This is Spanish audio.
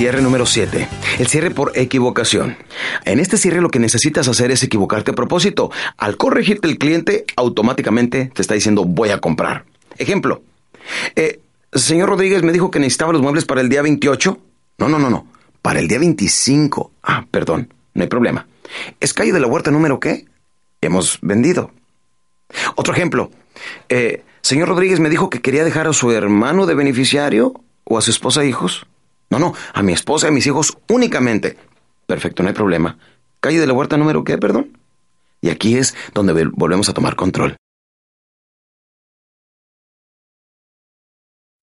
Cierre número 7. El cierre por equivocación. En este cierre lo que necesitas hacer es equivocarte a propósito. Al corregirte el cliente, automáticamente te está diciendo voy a comprar. Ejemplo. Eh, señor Rodríguez me dijo que necesitaba los muebles para el día 28. No, no, no, no. Para el día 25. Ah, perdón. No hay problema. ¿Es calle de la huerta número qué? Hemos vendido. Otro ejemplo. Eh, señor Rodríguez me dijo que quería dejar a su hermano de beneficiario o a su esposa e hijos. No, no, a mi esposa y a mis hijos únicamente. Perfecto, no hay problema. Calle de la Huerta número qué, perdón. Y aquí es donde volvemos a tomar control.